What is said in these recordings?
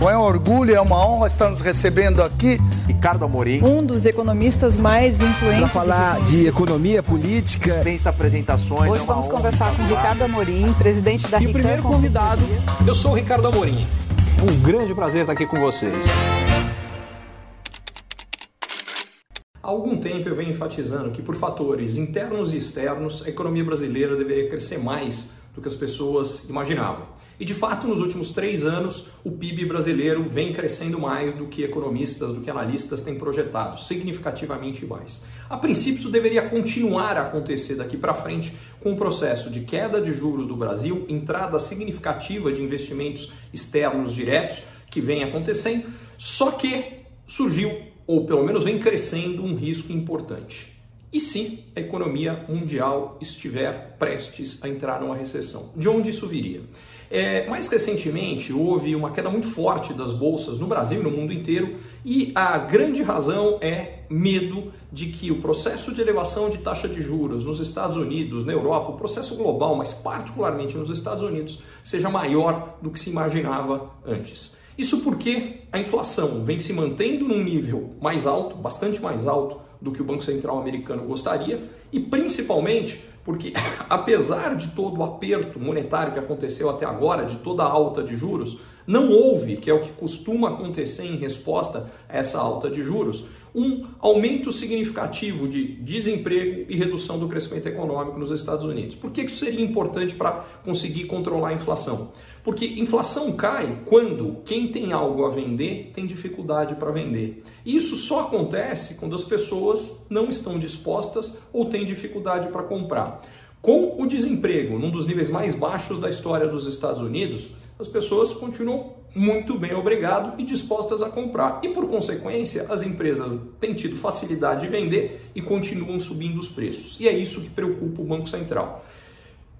Bom, é um orgulho, é uma honra estar nos recebendo aqui. Ricardo Amorim. Um dos economistas mais influentes. Para falar de economia política. Dispensa apresentações. Hoje é vamos conversar com Ricardo Amorim, presidente da E o primeiro convidado, eu sou o Ricardo Amorim. Um grande prazer estar aqui com vocês. Há algum tempo eu venho enfatizando que, por fatores internos e externos, a economia brasileira deveria crescer mais do que as pessoas imaginavam. E de fato, nos últimos três anos, o PIB brasileiro vem crescendo mais do que economistas, do que analistas têm projetado, significativamente mais. A princípio, isso deveria continuar a acontecer daqui para frente com o processo de queda de juros do Brasil, entrada significativa de investimentos externos diretos que vem acontecendo, só que surgiu, ou pelo menos vem crescendo, um risco importante. E se a economia mundial estiver prestes a entrar numa recessão? De onde isso viria? É, mais recentemente, houve uma queda muito forte das bolsas no Brasil e no mundo inteiro, e a grande razão é medo de que o processo de elevação de taxa de juros nos Estados Unidos, na Europa, o processo global, mas particularmente nos Estados Unidos, seja maior do que se imaginava antes. Isso porque a inflação vem se mantendo num nível mais alto, bastante mais alto do que o Banco Central americano gostaria, e principalmente porque, apesar de todo o aperto monetário que aconteceu até agora, de toda a alta de juros, não houve, que é o que costuma acontecer em resposta a essa alta de juros, um aumento significativo de desemprego e redução do crescimento econômico nos Estados Unidos. Por que isso seria importante para conseguir controlar a inflação? Porque inflação cai quando quem tem algo a vender tem dificuldade para vender. E isso só acontece quando as pessoas não estão dispostas ou têm dificuldade para comprar. Com o desemprego num dos níveis mais baixos da história dos Estados Unidos, as pessoas continuam muito bem obrigado e dispostas a comprar. E por consequência, as empresas têm tido facilidade de vender e continuam subindo os preços. E é isso que preocupa o Banco Central.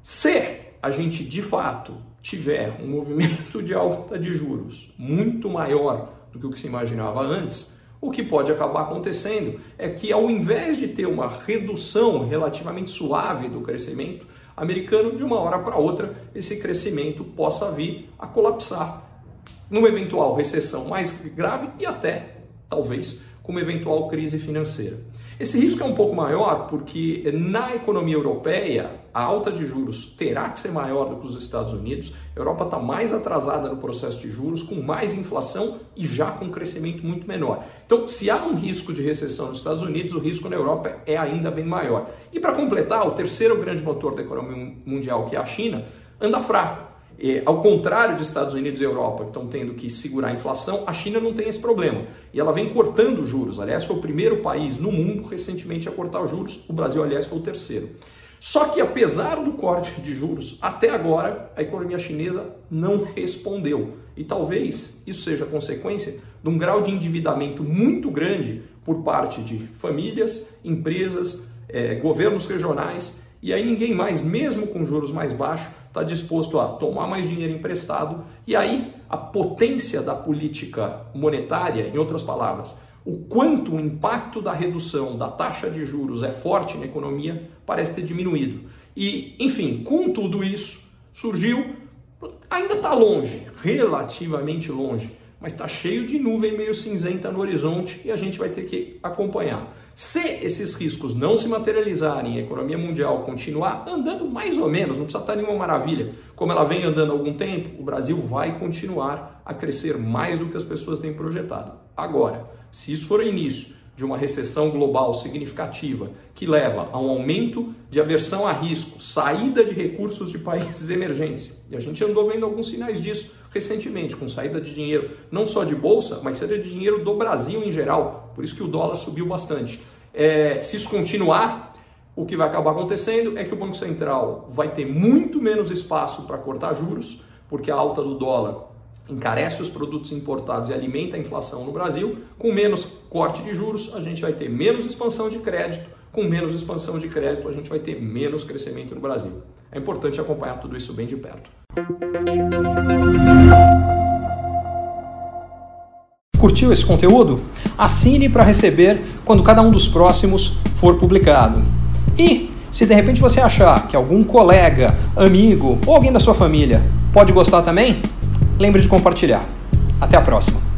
Se a gente de fato tiver um movimento de alta de juros muito maior do que o que se imaginava antes, o que pode acabar acontecendo é que, ao invés de ter uma redução relativamente suave do crescimento americano, de uma hora para outra, esse crescimento possa vir a colapsar numa eventual recessão mais grave e até, talvez, com uma eventual crise financeira. Esse risco é um pouco maior porque na economia europeia a alta de juros terá que ser maior do que os Estados Unidos. A Europa está mais atrasada no processo de juros, com mais inflação e já com crescimento muito menor. Então, se há um risco de recessão nos Estados Unidos, o risco na Europa é ainda bem maior. E para completar, o terceiro grande motor da economia mundial, que é a China, anda fraco. E, ao contrário dos Estados Unidos e Europa, que estão tendo que segurar a inflação, a China não tem esse problema. E ela vem cortando juros. Aliás, foi o primeiro país no mundo recentemente a cortar os juros. O Brasil, aliás, foi o terceiro. Só que, apesar do corte de juros, até agora a economia chinesa não respondeu. E talvez isso seja consequência de um grau de endividamento muito grande por parte de famílias, empresas, eh, governos regionais. E aí ninguém mais, mesmo com juros mais baixos, está disposto a tomar mais dinheiro emprestado e aí a potência da política monetária, em outras palavras, o quanto o impacto da redução da taxa de juros é forte na economia parece ter diminuído. E, enfim, com tudo isso, surgiu, ainda está longe, relativamente longe, mas está cheio de nuvem meio cinzenta no horizonte e a gente vai ter que acompanhar. Se esses riscos não se materializarem a economia mundial continuar andando mais ou menos, não precisa estar nenhuma maravilha, como ela vem andando há algum tempo, o Brasil vai continuar a crescer mais do que as pessoas têm projetado. Agora, se isso for o início de uma recessão global significativa que leva a um aumento de aversão a risco, saída de recursos de países emergentes, e a gente andou vendo alguns sinais disso recentemente, com saída de dinheiro não só de bolsa, mas saída de dinheiro do Brasil em geral, por isso que o dólar subiu bastante. É, se isso continuar, o que vai acabar acontecendo é que o Banco Central vai ter muito menos espaço para cortar juros, porque a alta do dólar encarece os produtos importados e alimenta a inflação no Brasil. Com menos corte de juros, a gente vai ter menos expansão de crédito. Com menos expansão de crédito, a gente vai ter menos crescimento no Brasil. É importante acompanhar tudo isso bem de perto. Curtiu esse conteúdo? Assine para receber quando cada um dos próximos for publicado. E se de repente você achar que algum colega, amigo ou alguém da sua família pode gostar também, lembre de compartilhar. Até a próxima!